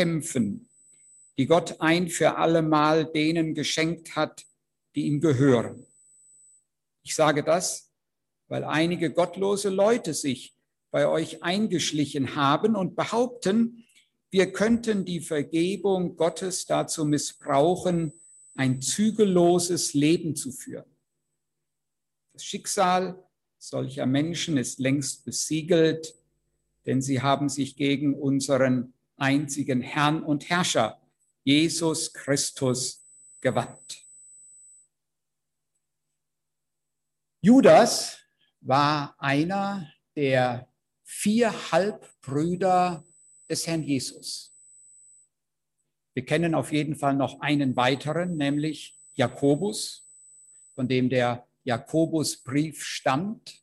kämpfen, die Gott ein für allemal denen geschenkt hat, die ihm gehören. Ich sage das, weil einige gottlose Leute sich bei euch eingeschlichen haben und behaupten, wir könnten die Vergebung Gottes dazu missbrauchen, ein zügelloses Leben zu führen. Das Schicksal solcher Menschen ist längst besiegelt, denn sie haben sich gegen unseren einzigen Herrn und Herrscher, Jesus Christus, gewandt. Judas war einer der vier Halbbrüder des Herrn Jesus. Wir kennen auf jeden Fall noch einen weiteren, nämlich Jakobus, von dem der Jakobusbrief stammt.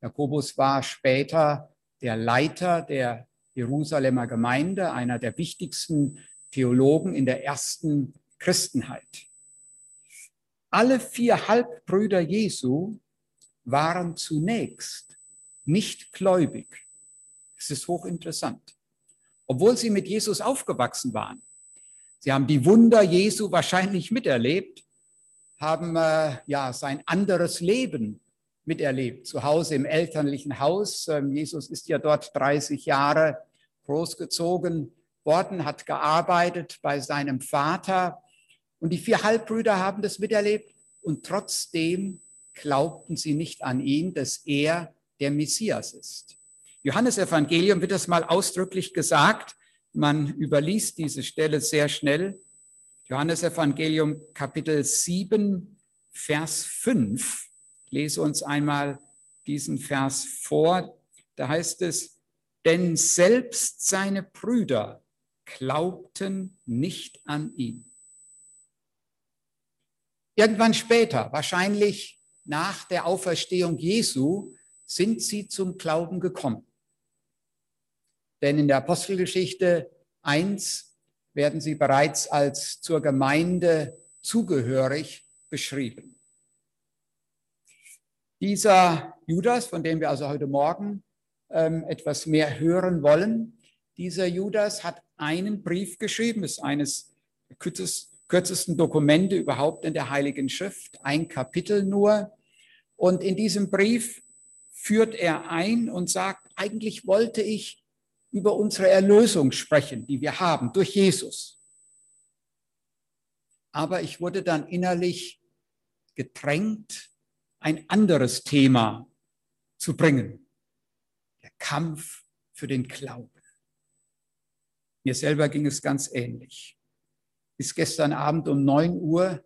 Jakobus war später der Leiter der Jerusalemer Gemeinde, einer der wichtigsten Theologen in der ersten Christenheit. Alle vier Halbbrüder Jesu waren zunächst nicht gläubig. Es ist hochinteressant. Obwohl sie mit Jesus aufgewachsen waren. Sie haben die Wunder Jesu wahrscheinlich miterlebt, haben äh, ja sein anderes Leben miterlebt, zu Hause im elterlichen Haus. Ähm, Jesus ist ja dort 30 Jahre großgezogen worden, hat gearbeitet bei seinem Vater. Und die vier Halbbrüder haben das miterlebt und trotzdem glaubten sie nicht an ihn, dass er der Messias ist. Johannes Evangelium wird das mal ausdrücklich gesagt. Man überliest diese Stelle sehr schnell. Johannes Evangelium Kapitel 7, Vers 5. Ich lese uns einmal diesen Vers vor. Da heißt es, denn selbst seine Brüder glaubten nicht an ihn. Irgendwann später, wahrscheinlich nach der Auferstehung Jesu, sind sie zum Glauben gekommen. Denn in der Apostelgeschichte 1 werden sie bereits als zur Gemeinde zugehörig beschrieben. Dieser Judas, von dem wir also heute Morgen ähm, etwas mehr hören wollen, dieser Judas hat einen Brief geschrieben, ist eines kürzesten Dokumente überhaupt in der Heiligen Schrift, ein Kapitel nur. Und in diesem Brief führt er ein und sagt, eigentlich wollte ich über unsere Erlösung sprechen, die wir haben durch Jesus. Aber ich wurde dann innerlich gedrängt, ein anderes Thema zu bringen. Kampf für den Glauben. Mir selber ging es ganz ähnlich. Bis gestern Abend um 9 Uhr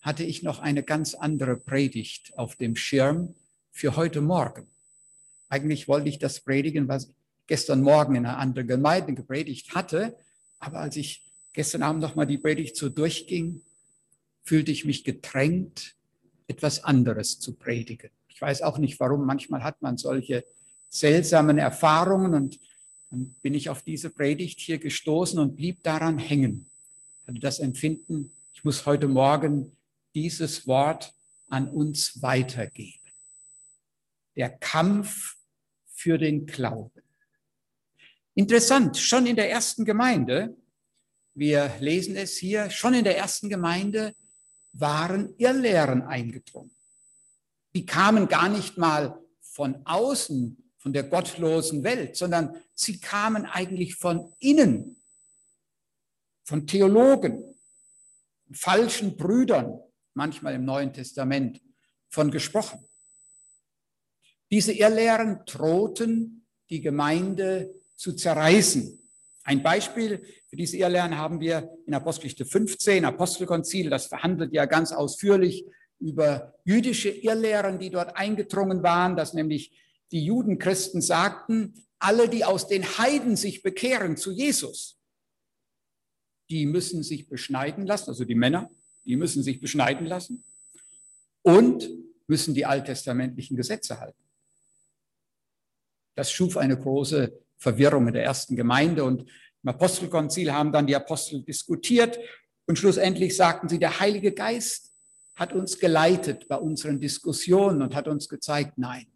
hatte ich noch eine ganz andere Predigt auf dem Schirm für heute Morgen. Eigentlich wollte ich das predigen, was gestern Morgen in einer anderen Gemeinde gepredigt hatte. Aber als ich gestern Abend nochmal die Predigt so durchging, fühlte ich mich gedrängt, etwas anderes zu predigen. Ich weiß auch nicht warum. Manchmal hat man solche seltsamen Erfahrungen und dann bin ich auf diese Predigt hier gestoßen und blieb daran hängen. Hatte das Empfinden, ich muss heute Morgen dieses Wort an uns weitergeben. Der Kampf für den Glauben. Interessant, schon in der ersten Gemeinde, wir lesen es hier, schon in der ersten Gemeinde waren Irrlehren eingedrungen. Die kamen gar nicht mal von außen, von der gottlosen Welt, sondern sie kamen eigentlich von innen, von Theologen, falschen Brüdern, manchmal im Neuen Testament von gesprochen. Diese Irrlehren drohten die Gemeinde zu zerreißen. Ein Beispiel für diese Irrlehren haben wir in Apostelgeschichte 15, Apostelkonzil, das verhandelt ja ganz ausführlich über jüdische Irrlehren, die dort eingedrungen waren, dass nämlich die Judenchristen sagten, alle, die aus den Heiden sich bekehren zu Jesus, die müssen sich beschneiden lassen, also die Männer, die müssen sich beschneiden lassen und müssen die alttestamentlichen Gesetze halten. Das schuf eine große Verwirrung in der ersten Gemeinde. Und im Apostelkonzil haben dann die Apostel diskutiert und schlussendlich sagten sie, der Heilige Geist hat uns geleitet bei unseren Diskussionen und hat uns gezeigt, nein,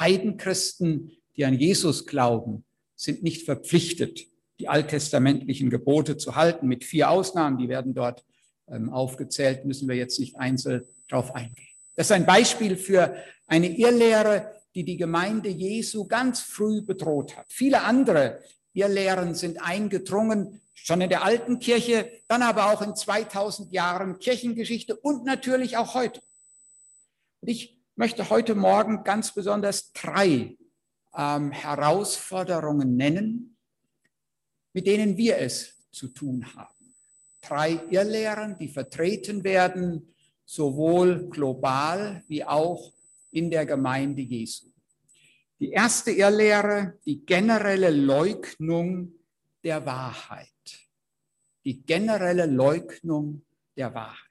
Heidenchristen, die an Jesus glauben, sind nicht verpflichtet, die alttestamentlichen Gebote zu halten, mit vier Ausnahmen, die werden dort ähm, aufgezählt, müssen wir jetzt nicht einzeln darauf eingehen. Das ist ein Beispiel für eine Irrlehre, die die Gemeinde Jesu ganz früh bedroht hat. Viele andere Irrlehren sind eingedrungen, schon in der alten Kirche, dann aber auch in 2000 Jahren Kirchengeschichte und natürlich auch heute. Und ich möchte heute Morgen ganz besonders drei ähm, Herausforderungen nennen, mit denen wir es zu tun haben. Drei Irrlehren, die vertreten werden, sowohl global wie auch in der Gemeinde Jesu. Die erste Irrlehre, die generelle Leugnung der Wahrheit. Die generelle Leugnung der Wahrheit.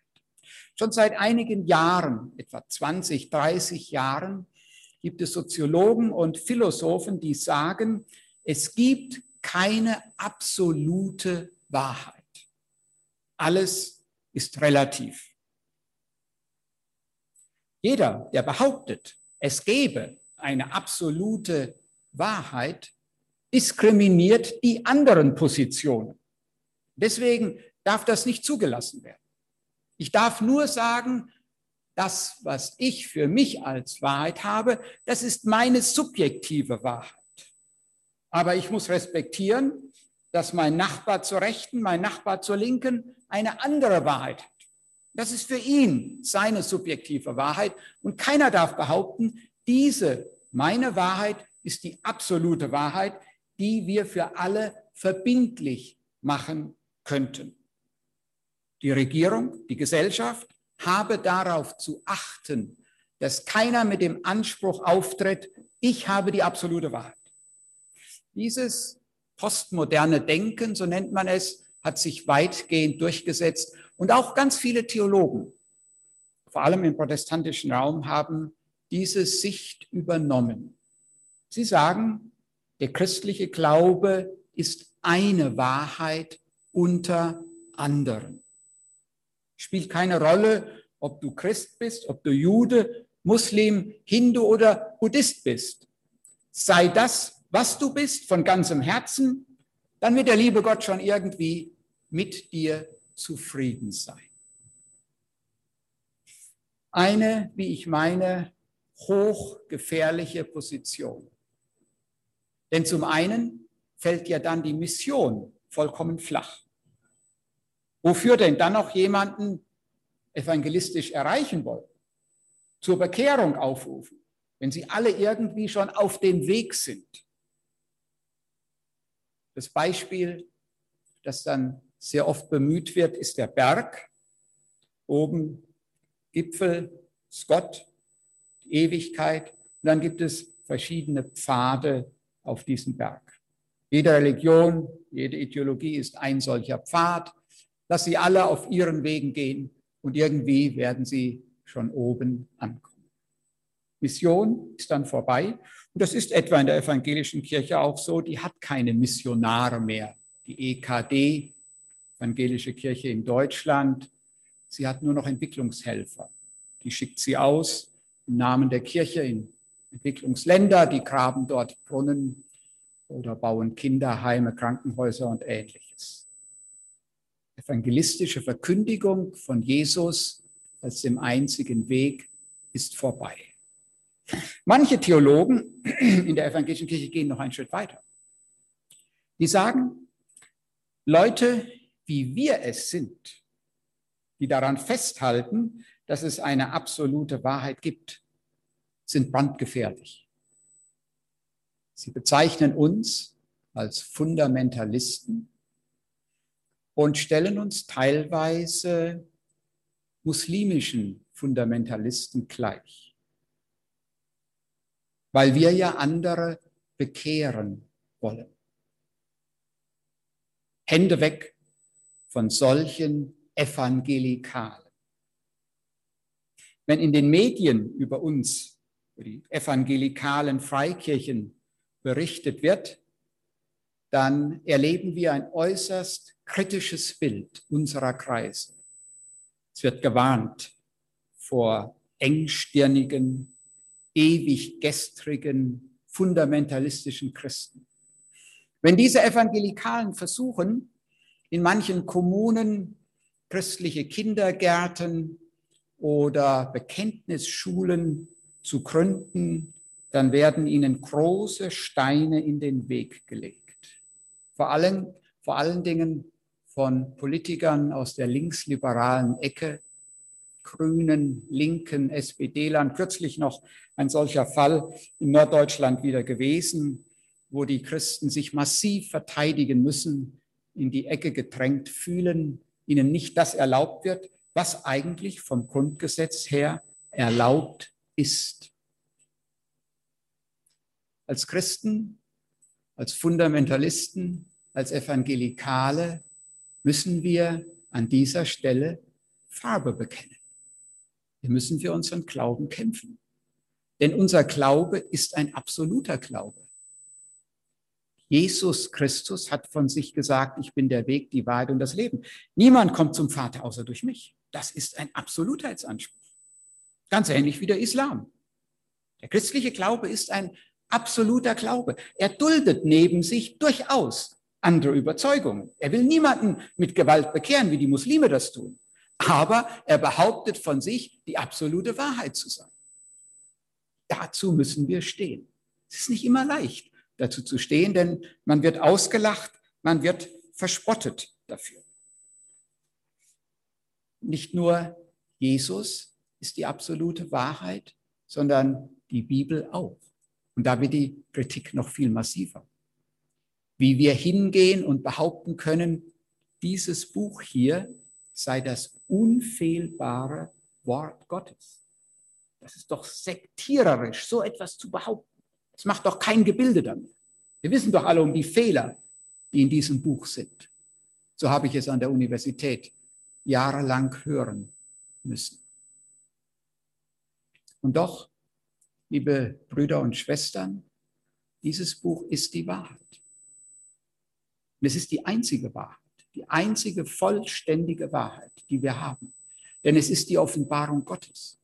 Schon seit einigen Jahren, etwa 20, 30 Jahren, gibt es Soziologen und Philosophen, die sagen, es gibt keine absolute Wahrheit. Alles ist relativ. Jeder, der behauptet, es gäbe eine absolute Wahrheit, diskriminiert die anderen Positionen. Deswegen darf das nicht zugelassen werden. Ich darf nur sagen, das, was ich für mich als Wahrheit habe, das ist meine subjektive Wahrheit. Aber ich muss respektieren, dass mein Nachbar zur Rechten, mein Nachbar zur Linken eine andere Wahrheit hat. Das ist für ihn seine subjektive Wahrheit. Und keiner darf behaupten, diese, meine Wahrheit, ist die absolute Wahrheit, die wir für alle verbindlich machen könnten. Die Regierung, die Gesellschaft habe darauf zu achten, dass keiner mit dem Anspruch auftritt, ich habe die absolute Wahrheit. Dieses postmoderne Denken, so nennt man es, hat sich weitgehend durchgesetzt und auch ganz viele Theologen, vor allem im protestantischen Raum, haben diese Sicht übernommen. Sie sagen, der christliche Glaube ist eine Wahrheit unter anderen. Spielt keine Rolle, ob du Christ bist, ob du Jude, Muslim, Hindu oder Buddhist bist. Sei das, was du bist, von ganzem Herzen, dann wird der liebe Gott schon irgendwie mit dir zufrieden sein. Eine, wie ich meine, hochgefährliche Position. Denn zum einen fällt ja dann die Mission vollkommen flach. Wofür denn dann noch jemanden evangelistisch erreichen wollen? Zur Bekehrung aufrufen, wenn sie alle irgendwie schon auf dem Weg sind. Das Beispiel, das dann sehr oft bemüht wird, ist der Berg. Oben Gipfel, die Ewigkeit. Und dann gibt es verschiedene Pfade auf diesem Berg. Jede Religion, jede Ideologie ist ein solcher Pfad. Lass sie alle auf ihren Wegen gehen und irgendwie werden sie schon oben ankommen. Mission ist dann vorbei. Und das ist etwa in der evangelischen Kirche auch so. Die hat keine Missionare mehr. Die EKD, Evangelische Kirche in Deutschland, sie hat nur noch Entwicklungshelfer. Die schickt sie aus im Namen der Kirche in Entwicklungsländer, die graben dort Brunnen oder bauen Kinderheime, Krankenhäuser und ähnliches. Evangelistische Verkündigung von Jesus als dem einzigen Weg ist vorbei. Manche Theologen in der evangelischen Kirche gehen noch einen Schritt weiter. Die sagen, Leute, wie wir es sind, die daran festhalten, dass es eine absolute Wahrheit gibt, sind brandgefährlich. Sie bezeichnen uns als Fundamentalisten und stellen uns teilweise muslimischen Fundamentalisten gleich, weil wir ja andere bekehren wollen. Hände weg von solchen Evangelikalen. Wenn in den Medien über uns, über die evangelikalen Freikirchen berichtet wird, dann erleben wir ein äußerst kritisches Bild unserer Kreise. Es wird gewarnt vor engstirnigen, ewig gestrigen, fundamentalistischen Christen. Wenn diese Evangelikalen versuchen, in manchen Kommunen christliche Kindergärten oder Bekenntnisschulen zu gründen, dann werden ihnen große Steine in den Weg gelegt. Vor allem, vor allen Dingen von Politikern aus der linksliberalen Ecke, Grünen, Linken, SPD-Land. Kürzlich noch ein solcher Fall in Norddeutschland wieder gewesen, wo die Christen sich massiv verteidigen müssen, in die Ecke gedrängt fühlen, ihnen nicht das erlaubt wird, was eigentlich vom Grundgesetz her erlaubt ist. Als Christen, als Fundamentalisten, als Evangelikale müssen wir an dieser Stelle Farbe bekennen. Wir müssen für unseren Glauben kämpfen. Denn unser Glaube ist ein absoluter Glaube. Jesus Christus hat von sich gesagt, ich bin der Weg, die Wahrheit und das Leben. Niemand kommt zum Vater außer durch mich. Das ist ein Absolutheitsanspruch. Ganz ähnlich wie der Islam. Der christliche Glaube ist ein absoluter Glaube. Er duldet neben sich durchaus andere Überzeugungen. Er will niemanden mit Gewalt bekehren, wie die Muslime das tun. Aber er behauptet von sich, die absolute Wahrheit zu sein. Dazu müssen wir stehen. Es ist nicht immer leicht, dazu zu stehen, denn man wird ausgelacht, man wird verspottet dafür. Nicht nur Jesus ist die absolute Wahrheit, sondern die Bibel auch. Und da wird die Kritik noch viel massiver. Wie wir hingehen und behaupten können, dieses Buch hier sei das unfehlbare Wort Gottes. Das ist doch sektiererisch, so etwas zu behaupten. Es macht doch kein Gebilde damit. Wir wissen doch alle um die Fehler, die in diesem Buch sind. So habe ich es an der Universität jahrelang hören müssen. Und doch liebe Brüder und Schwestern, dieses Buch ist die Wahrheit. Und es ist die einzige Wahrheit, die einzige vollständige Wahrheit, die wir haben. Denn es ist die Offenbarung Gottes.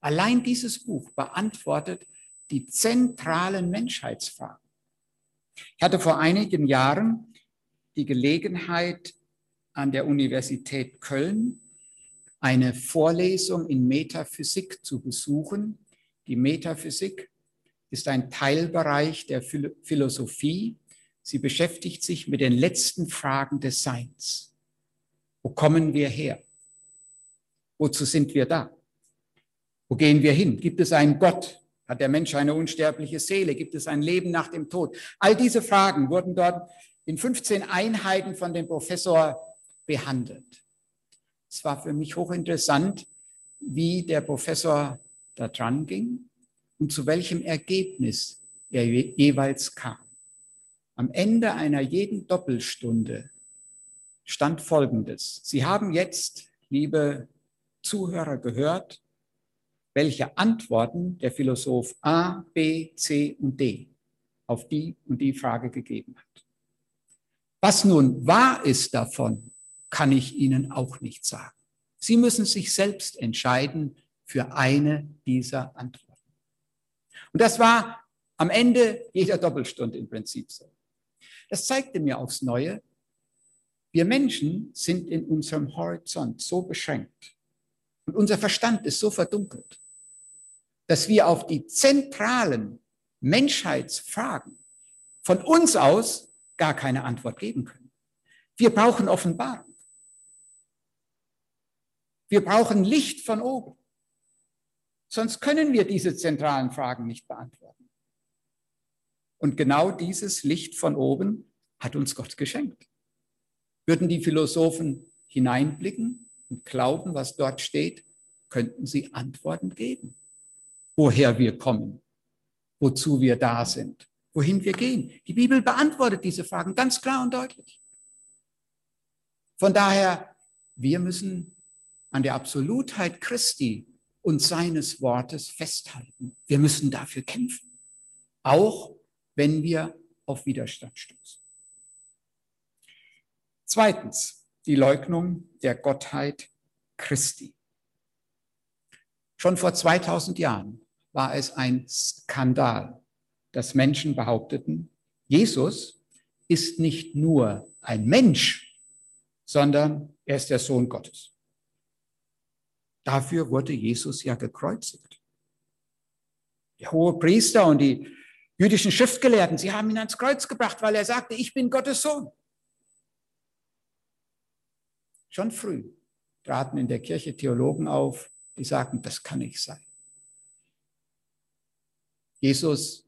Allein dieses Buch beantwortet die zentralen Menschheitsfragen. Ich hatte vor einigen Jahren die Gelegenheit, an der Universität Köln eine Vorlesung in Metaphysik zu besuchen die Metaphysik ist ein Teilbereich der Philosophie. Sie beschäftigt sich mit den letzten Fragen des Seins. Wo kommen wir her? Wozu sind wir da? Wo gehen wir hin? Gibt es einen Gott? Hat der Mensch eine unsterbliche Seele? Gibt es ein Leben nach dem Tod? All diese Fragen wurden dort in 15 Einheiten von dem Professor behandelt. Es war für mich hochinteressant, wie der Professor da dran ging und zu welchem Ergebnis er jeweils kam. Am Ende einer jeden Doppelstunde stand Folgendes. Sie haben jetzt, liebe Zuhörer, gehört, welche Antworten der Philosoph A, B, C und D auf die und die Frage gegeben hat. Was nun wahr ist davon, kann ich Ihnen auch nicht sagen. Sie müssen sich selbst entscheiden, für eine dieser Antworten. Und das war am Ende jeder Doppelstunde im Prinzip so. Das zeigte mir aufs Neue, wir Menschen sind in unserem Horizont so beschränkt und unser Verstand ist so verdunkelt, dass wir auf die zentralen Menschheitsfragen von uns aus gar keine Antwort geben können. Wir brauchen Offenbarung. Wir brauchen Licht von oben. Sonst können wir diese zentralen Fragen nicht beantworten. Und genau dieses Licht von oben hat uns Gott geschenkt. Würden die Philosophen hineinblicken und glauben, was dort steht, könnten sie Antworten geben. Woher wir kommen, wozu wir da sind, wohin wir gehen. Die Bibel beantwortet diese Fragen ganz klar und deutlich. Von daher, wir müssen an der Absolutheit Christi und seines Wortes festhalten. Wir müssen dafür kämpfen, auch wenn wir auf Widerstand stoßen. Zweitens, die Leugnung der Gottheit Christi. Schon vor 2000 Jahren war es ein Skandal, dass Menschen behaupteten, Jesus ist nicht nur ein Mensch, sondern er ist der Sohn Gottes. Dafür wurde Jesus ja gekreuzigt. Der hohe Priester und die jüdischen Schriftgelehrten, sie haben ihn ans Kreuz gebracht, weil er sagte, ich bin Gottes Sohn. Schon früh traten in der Kirche Theologen auf, die sagten, das kann nicht sein. Jesus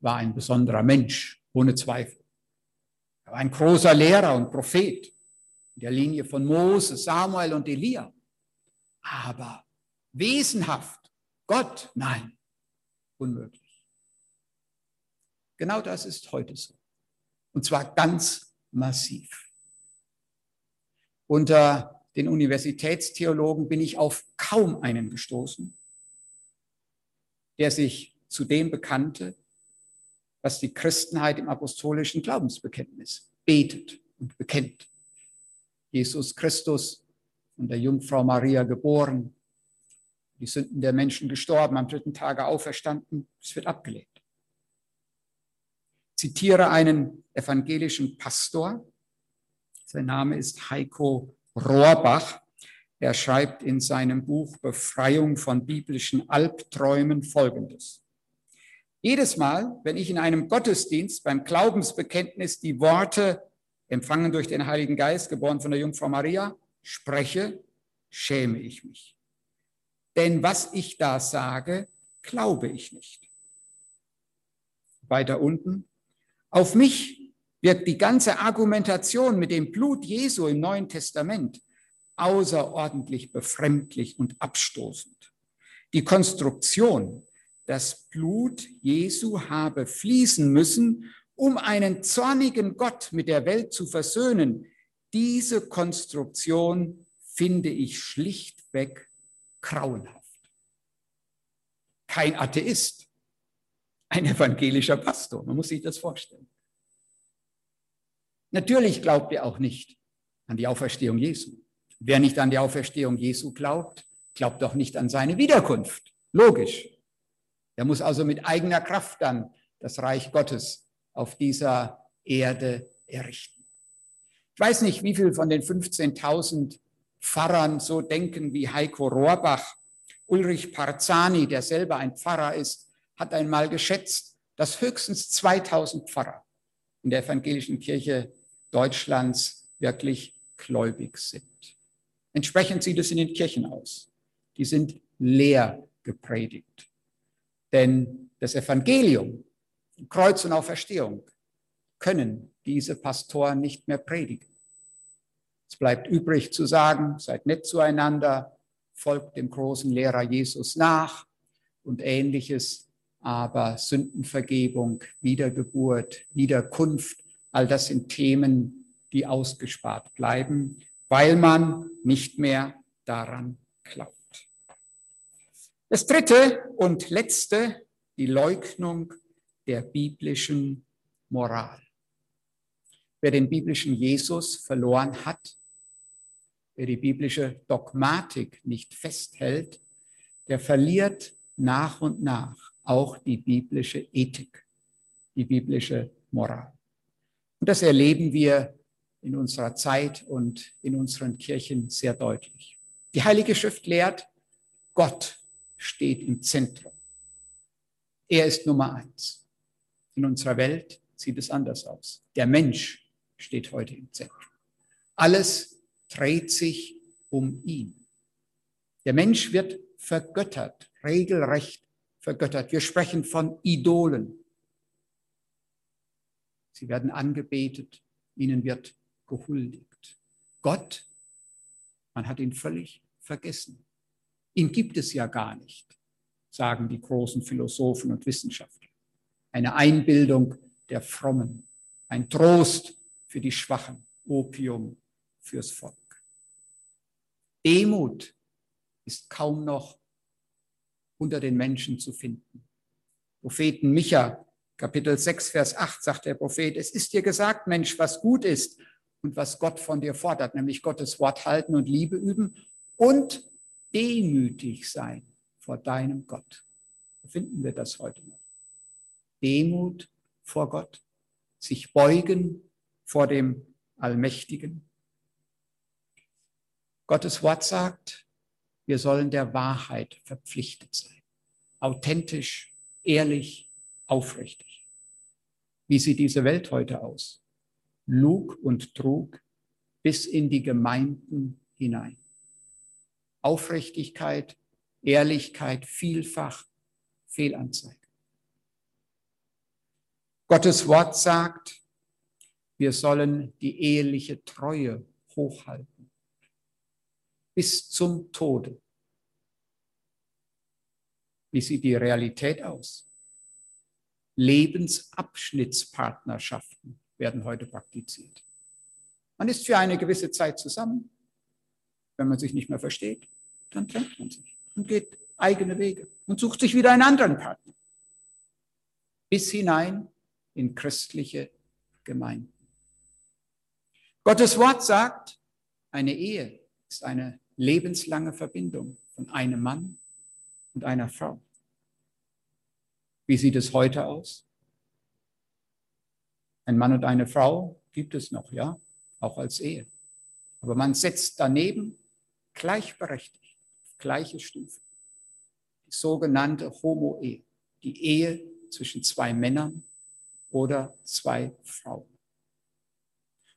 war ein besonderer Mensch, ohne Zweifel. Er war ein großer Lehrer und Prophet in der Linie von Moses, Samuel und Elia. Aber wesenhaft, Gott, nein, unmöglich. Genau das ist heute so. Und zwar ganz massiv. Unter den Universitätstheologen bin ich auf kaum einen gestoßen, der sich zu dem bekannte, was die Christenheit im apostolischen Glaubensbekenntnis betet und bekennt. Jesus Christus von der Jungfrau Maria geboren, die Sünden der Menschen gestorben, am dritten Tage auferstanden, es wird abgelehnt. Zitiere einen evangelischen Pastor, sein Name ist Heiko Rohrbach. Er schreibt in seinem Buch Befreiung von biblischen Albträumen Folgendes. Jedes Mal, wenn ich in einem Gottesdienst beim Glaubensbekenntnis die Worte empfangen durch den Heiligen Geist, geboren von der Jungfrau Maria, spreche, schäme ich mich. Denn was ich da sage, glaube ich nicht. Weiter unten, auf mich wirkt die ganze Argumentation mit dem Blut Jesu im Neuen Testament außerordentlich befremdlich und abstoßend. Die Konstruktion, das Blut Jesu habe fließen müssen, um einen zornigen Gott mit der Welt zu versöhnen. Diese Konstruktion finde ich schlichtweg grauenhaft. Kein Atheist, ein evangelischer Pastor, man muss sich das vorstellen. Natürlich glaubt er auch nicht an die Auferstehung Jesu. Wer nicht an die Auferstehung Jesu glaubt, glaubt auch nicht an seine Wiederkunft. Logisch. Er muss also mit eigener Kraft dann das Reich Gottes auf dieser Erde errichten. Ich weiß nicht, wie viel von den 15.000 Pfarrern so denken wie Heiko Rohrbach. Ulrich Parzani, der selber ein Pfarrer ist, hat einmal geschätzt, dass höchstens 2000 Pfarrer in der evangelischen Kirche Deutschlands wirklich gläubig sind. Entsprechend sieht es in den Kirchen aus. Die sind leer gepredigt. Denn das Evangelium, Kreuz und Auferstehung, können diese Pastoren nicht mehr predigen. Es bleibt übrig zu sagen, seid nett zueinander, folgt dem großen Lehrer Jesus nach und ähnliches, aber Sündenvergebung, Wiedergeburt, Wiederkunft, all das sind Themen, die ausgespart bleiben, weil man nicht mehr daran glaubt. Das dritte und letzte, die Leugnung der biblischen Moral. Wer den biblischen Jesus verloren hat, wer die biblische Dogmatik nicht festhält, der verliert nach und nach auch die biblische Ethik, die biblische Moral. Und das erleben wir in unserer Zeit und in unseren Kirchen sehr deutlich. Die Heilige Schrift lehrt, Gott steht im Zentrum. Er ist Nummer eins. In unserer Welt sieht es anders aus. Der Mensch steht heute im Zentrum. Alles dreht sich um ihn. Der Mensch wird vergöttert, regelrecht vergöttert. Wir sprechen von Idolen. Sie werden angebetet, ihnen wird gehuldigt. Gott, man hat ihn völlig vergessen. Ihn gibt es ja gar nicht, sagen die großen Philosophen und Wissenschaftler. Eine Einbildung der Frommen, ein Trost für die Schwachen, Opium fürs Volk. Demut ist kaum noch unter den Menschen zu finden. Propheten Micha, Kapitel 6, Vers 8, sagt der Prophet, es ist dir gesagt, Mensch, was gut ist und was Gott von dir fordert, nämlich Gottes Wort halten und Liebe üben und demütig sein vor deinem Gott. Wo finden wir das heute noch? Demut vor Gott, sich beugen vor dem Allmächtigen. Gottes Wort sagt, wir sollen der Wahrheit verpflichtet sein. Authentisch, ehrlich, aufrichtig. Wie sieht diese Welt heute aus? Lug und Trug bis in die Gemeinden hinein. Aufrichtigkeit, Ehrlichkeit, vielfach Fehlanzeige. Gottes Wort sagt, wir sollen die eheliche Treue hochhalten. Bis zum Tode. Wie sieht die Realität aus? Lebensabschnittspartnerschaften werden heute praktiziert. Man ist für eine gewisse Zeit zusammen. Wenn man sich nicht mehr versteht, dann trennt man sich und geht eigene Wege und sucht sich wieder einen anderen Partner. Bis hinein in christliche Gemeinden. Gottes Wort sagt, eine Ehe ist eine lebenslange Verbindung von einem Mann und einer Frau. Wie sieht es heute aus? Ein Mann und eine Frau gibt es noch, ja, auch als Ehe. Aber man setzt daneben gleichberechtigt, auf gleiche Stufe, die sogenannte Homo-Ehe, die Ehe zwischen zwei Männern oder zwei Frauen.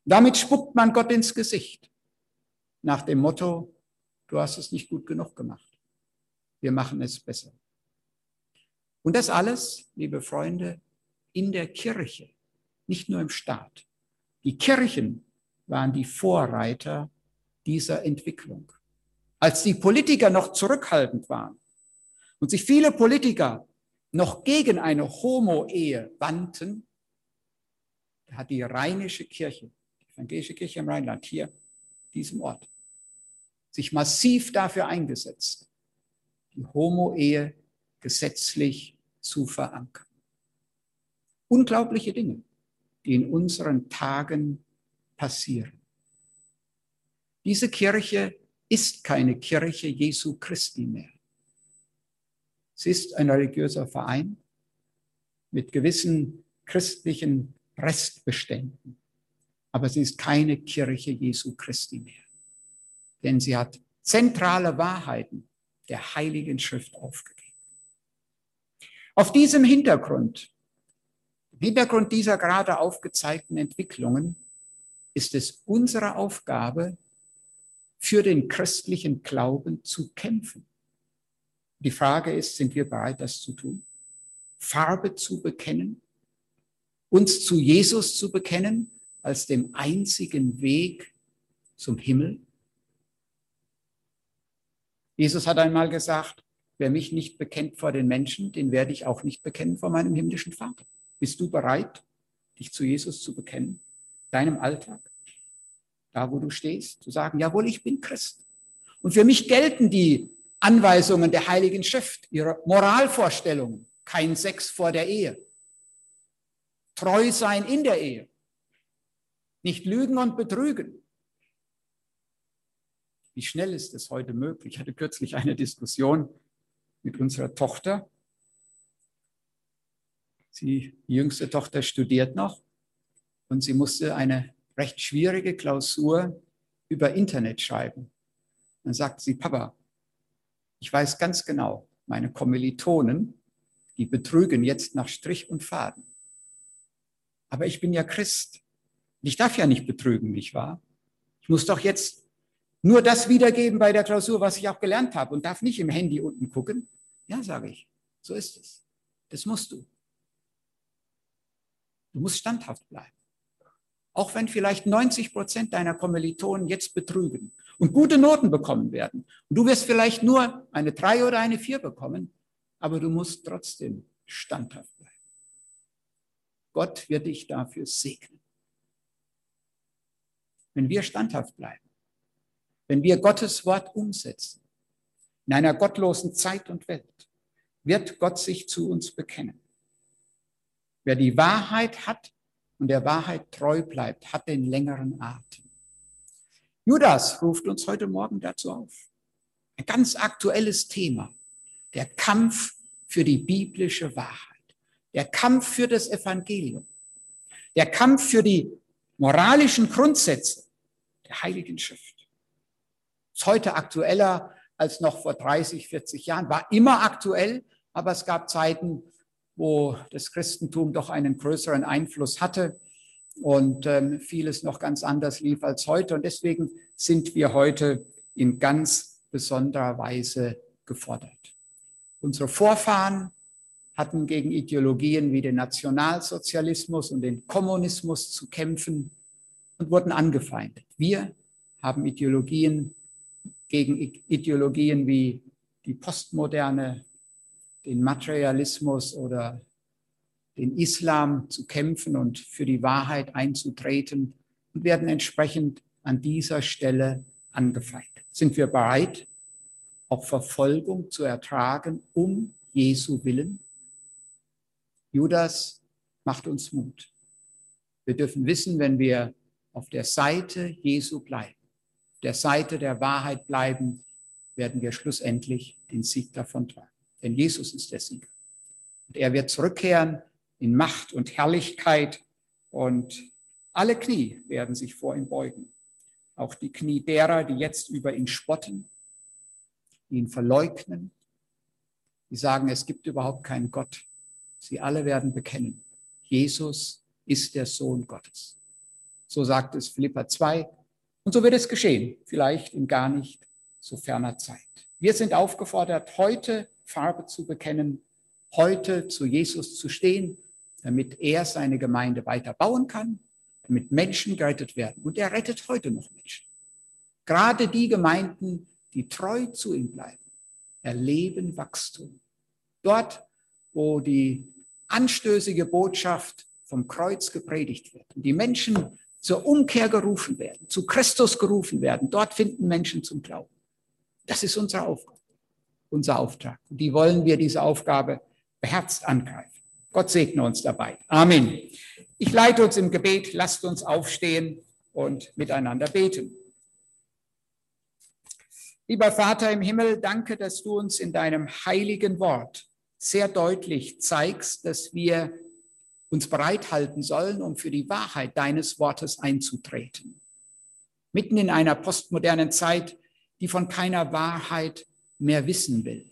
Damit spuckt man Gott ins Gesicht nach dem Motto, du hast es nicht gut genug gemacht. Wir machen es besser. Und das alles, liebe Freunde, in der Kirche, nicht nur im Staat. Die Kirchen waren die Vorreiter dieser Entwicklung. Als die Politiker noch zurückhaltend waren und sich viele Politiker noch gegen eine Homo-Ehe wandten, hat die rheinische Kirche, die evangelische Kirche im Rheinland, hier, diesem Ort, sich massiv dafür eingesetzt, die Homo-Ehe gesetzlich zu verankern. Unglaubliche Dinge, die in unseren Tagen passieren. Diese Kirche ist keine Kirche Jesu Christi mehr. Sie ist ein religiöser Verein mit gewissen christlichen Restbeständen. Aber sie ist keine Kirche Jesu Christi mehr. Denn sie hat zentrale Wahrheiten der Heiligen Schrift aufgegeben. Auf diesem Hintergrund, im Hintergrund dieser gerade aufgezeigten Entwicklungen, ist es unsere Aufgabe, für den christlichen Glauben zu kämpfen. Die Frage ist, sind wir bereit, das zu tun? Farbe zu bekennen? Uns zu Jesus zu bekennen als dem einzigen Weg zum Himmel? Jesus hat einmal gesagt, wer mich nicht bekennt vor den Menschen, den werde ich auch nicht bekennen vor meinem himmlischen Vater. Bist du bereit, dich zu Jesus zu bekennen? Deinem Alltag? Da, wo du stehst? Zu sagen, jawohl, ich bin Christ. Und für mich gelten die Anweisungen der Heiligen Schrift, ihre Moralvorstellungen. Kein Sex vor der Ehe. Treu sein in der Ehe. Nicht lügen und betrügen. Wie schnell ist es heute möglich? Ich hatte kürzlich eine Diskussion mit unserer Tochter. Sie, die jüngste Tochter studiert noch und sie musste eine recht schwierige Klausur über Internet schreiben. Dann sagt sie, Papa, ich weiß ganz genau, meine Kommilitonen, die betrügen jetzt nach Strich und Faden. Aber ich bin ja Christ. Ich darf ja nicht betrügen, nicht wahr? Ich muss doch jetzt nur das wiedergeben bei der Klausur, was ich auch gelernt habe und darf nicht im Handy unten gucken. Ja, sage ich, so ist es. Das musst du. Du musst standhaft bleiben. Auch wenn vielleicht 90 Prozent deiner Kommilitonen jetzt betrügen und gute Noten bekommen werden. Und du wirst vielleicht nur eine drei oder eine vier bekommen, aber du musst trotzdem standhaft bleiben. Gott wird dich dafür segnen. Wenn wir standhaft bleiben, wenn wir Gottes Wort umsetzen, in einer gottlosen Zeit und Welt, wird Gott sich zu uns bekennen. Wer die Wahrheit hat und der Wahrheit treu bleibt, hat den längeren Atem. Judas ruft uns heute Morgen dazu auf. Ein ganz aktuelles Thema. Der Kampf für die biblische Wahrheit. Der Kampf für das Evangelium. Der Kampf für die moralischen Grundsätze der Heiligen Schrift. Ist heute aktueller als noch vor 30, 40 Jahren, war immer aktuell, aber es gab Zeiten, wo das Christentum doch einen größeren Einfluss hatte und ähm, vieles noch ganz anders lief als heute. Und deswegen sind wir heute in ganz besonderer Weise gefordert. Unsere Vorfahren hatten gegen Ideologien wie den Nationalsozialismus und den Kommunismus zu kämpfen und wurden angefeindet. Wir haben Ideologien gegen Ideologien wie die Postmoderne, den Materialismus oder den Islam zu kämpfen und für die Wahrheit einzutreten und werden entsprechend an dieser Stelle angefeindet. Sind wir bereit, auch Verfolgung zu ertragen um Jesu willen? Judas macht uns Mut. Wir dürfen wissen, wenn wir auf der Seite Jesu bleiben, der Seite der Wahrheit bleiben, werden wir schlussendlich den Sieg davon tragen. Denn Jesus ist der Sieger. Und er wird zurückkehren in Macht und Herrlichkeit und alle Knie werden sich vor ihm beugen. Auch die Knie derer, die jetzt über ihn spotten, ihn verleugnen, die sagen, es gibt überhaupt keinen Gott. Sie alle werden bekennen, Jesus ist der Sohn Gottes. So sagt es Philippa 2. Und so wird es geschehen, vielleicht in gar nicht so ferner Zeit. Wir sind aufgefordert, heute Farbe zu bekennen, heute zu Jesus zu stehen, damit er seine Gemeinde weiter bauen kann, damit Menschen gerettet werden. Und er rettet heute noch Menschen. Gerade die Gemeinden, die treu zu ihm bleiben, erleben Wachstum. Dort, wo die anstößige Botschaft vom Kreuz gepredigt wird und die Menschen zur Umkehr gerufen werden, zu Christus gerufen werden, dort finden Menschen zum Glauben. Das ist unsere Aufgabe, unser Auftrag. Und die wollen wir diese Aufgabe beherzt angreifen. Gott segne uns dabei. Amen. Ich leite uns im Gebet. Lasst uns aufstehen und miteinander beten. Lieber Vater im Himmel, danke, dass du uns in deinem heiligen Wort sehr deutlich zeigst, dass wir uns bereithalten sollen, um für die Wahrheit deines Wortes einzutreten. Mitten in einer postmodernen Zeit, die von keiner Wahrheit mehr wissen will.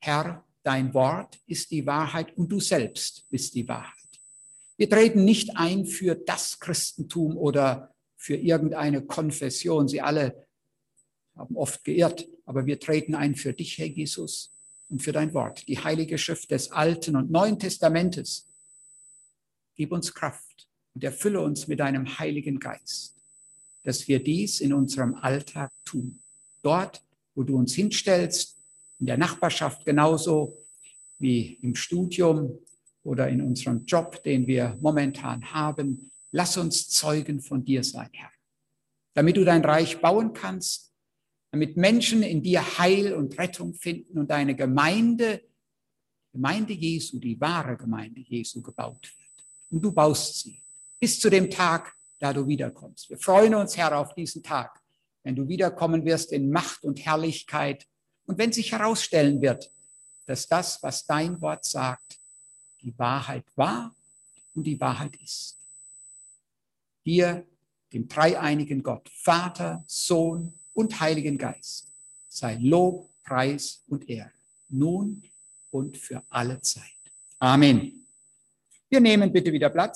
Herr, dein Wort ist die Wahrheit und du selbst bist die Wahrheit. Wir treten nicht ein für das Christentum oder für irgendeine Konfession. Sie alle haben oft geirrt, aber wir treten ein für dich, Herr Jesus, und für dein Wort, die heilige Schrift des Alten und Neuen Testamentes. Gib uns Kraft und erfülle uns mit deinem Heiligen Geist, dass wir dies in unserem Alltag tun. Dort, wo du uns hinstellst, in der Nachbarschaft genauso wie im Studium oder in unserem Job, den wir momentan haben. Lass uns Zeugen von dir sein, Herr, damit du dein Reich bauen kannst damit Menschen in dir Heil und Rettung finden und deine Gemeinde, Gemeinde Jesu, die wahre Gemeinde Jesu gebaut wird. Und du baust sie bis zu dem Tag, da du wiederkommst. Wir freuen uns, Herr, auf diesen Tag, wenn du wiederkommen wirst in Macht und Herrlichkeit und wenn sich herausstellen wird, dass das, was dein Wort sagt, die Wahrheit war und die Wahrheit ist. Dir, dem dreieinigen Gott, Vater, Sohn und Heiligen Geist sei Lob, Preis und Ehre, nun und für alle Zeit. Amen. Wir nehmen bitte wieder Platz.